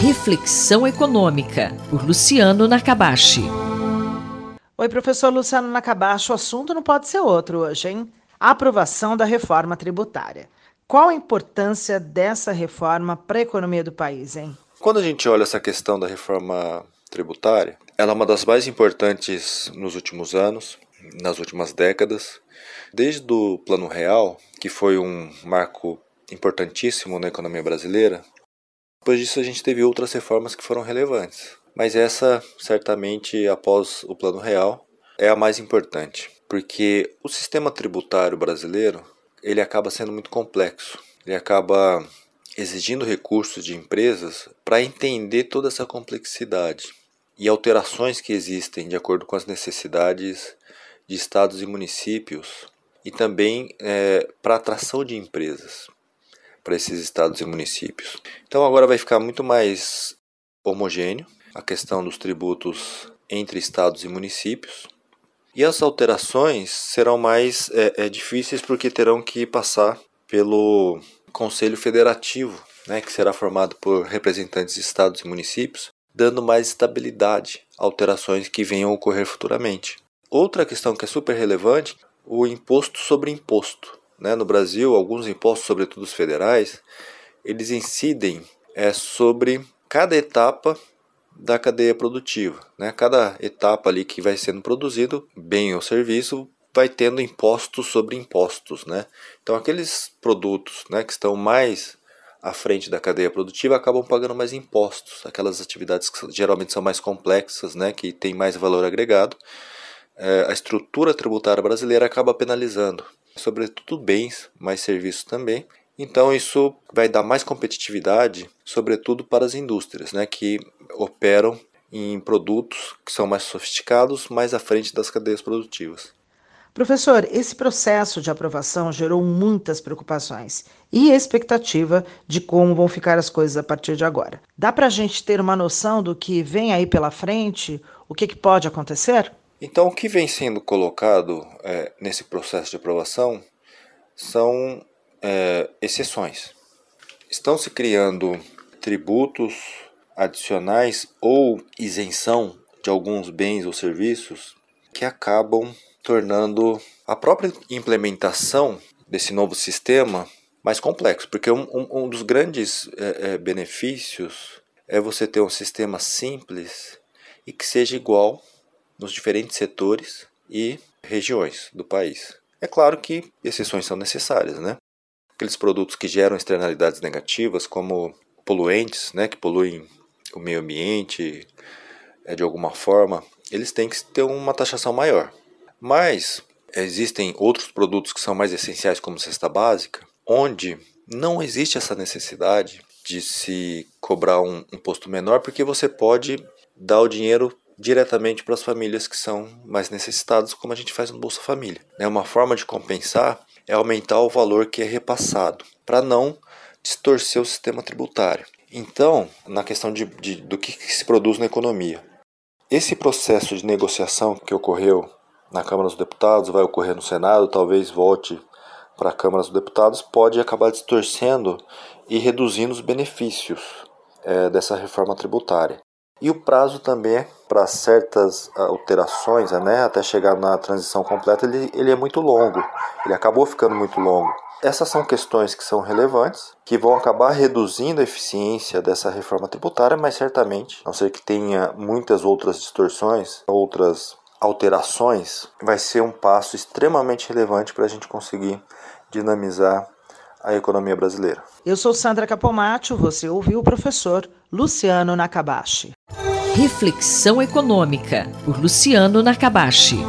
Reflexão Econômica, por Luciano Nakabashi. Oi, professor Luciano Nakabashi. O assunto não pode ser outro hoje, hein? A aprovação da reforma tributária. Qual a importância dessa reforma para a economia do país, hein? Quando a gente olha essa questão da reforma tributária, ela é uma das mais importantes nos últimos anos, nas últimas décadas. Desde o Plano Real, que foi um marco importantíssimo na economia brasileira, depois disso, a gente teve outras reformas que foram relevantes. Mas essa, certamente, após o Plano Real, é a mais importante, porque o sistema tributário brasileiro ele acaba sendo muito complexo. Ele acaba exigindo recursos de empresas para entender toda essa complexidade e alterações que existem de acordo com as necessidades de estados e municípios e também é, para atração de empresas para esses estados e municípios. Então agora vai ficar muito mais homogêneo a questão dos tributos entre estados e municípios. E as alterações serão mais é, é, difíceis porque terão que passar pelo Conselho Federativo, né, que será formado por representantes de estados e municípios, dando mais estabilidade a alterações que venham a ocorrer futuramente. Outra questão que é super relevante, o imposto sobre imposto. Né? No Brasil, alguns impostos, sobretudo os federais, eles incidem é, sobre cada etapa da cadeia produtiva. Né? Cada etapa ali que vai sendo produzido, bem ou serviço, vai tendo impostos sobre impostos. Né? Então, aqueles produtos né, que estão mais à frente da cadeia produtiva acabam pagando mais impostos. Aquelas atividades que geralmente são mais complexas, né, que têm mais valor agregado, é, a estrutura tributária brasileira acaba penalizando sobretudo bens, mais serviços também. Então isso vai dar mais competitividade, sobretudo para as indústrias, né, que operam em produtos que são mais sofisticados, mais à frente das cadeias produtivas. Professor, esse processo de aprovação gerou muitas preocupações e expectativa de como vão ficar as coisas a partir de agora. Dá para a gente ter uma noção do que vem aí pela frente? O que, que pode acontecer? Então, o que vem sendo colocado é, nesse processo de aprovação são é, exceções. Estão se criando tributos adicionais ou isenção de alguns bens ou serviços que acabam tornando a própria implementação desse novo sistema mais complexo, porque um, um, um dos grandes é, é benefícios é você ter um sistema simples e que seja igual nos diferentes setores e regiões do país. É claro que exceções são necessárias, né? Aqueles produtos que geram externalidades negativas, como poluentes, né, que poluem o meio ambiente é, de alguma forma, eles têm que ter uma taxação maior. Mas existem outros produtos que são mais essenciais, como cesta básica, onde não existe essa necessidade de se cobrar um imposto menor, porque você pode dar o dinheiro diretamente para as famílias que são mais necessitadas, como a gente faz no Bolsa Família. É uma forma de compensar é aumentar o valor que é repassado, para não distorcer o sistema tributário. Então, na questão de, de do que, que se produz na economia, esse processo de negociação que ocorreu na Câmara dos Deputados, vai ocorrer no Senado, talvez volte para a Câmara dos Deputados, pode acabar distorcendo e reduzindo os benefícios é, dessa reforma tributária. E o prazo também é para certas alterações, né, até chegar na transição completa, ele, ele é muito longo. Ele acabou ficando muito longo. Essas são questões que são relevantes, que vão acabar reduzindo a eficiência dessa reforma tributária, mas certamente, a não ser que tenha muitas outras distorções, outras alterações, vai ser um passo extremamente relevante para a gente conseguir dinamizar a economia brasileira. Eu sou Sandra Capomatto, você ouviu o professor Luciano Nakabashi. Reflexão Econômica, por Luciano Nakabashi.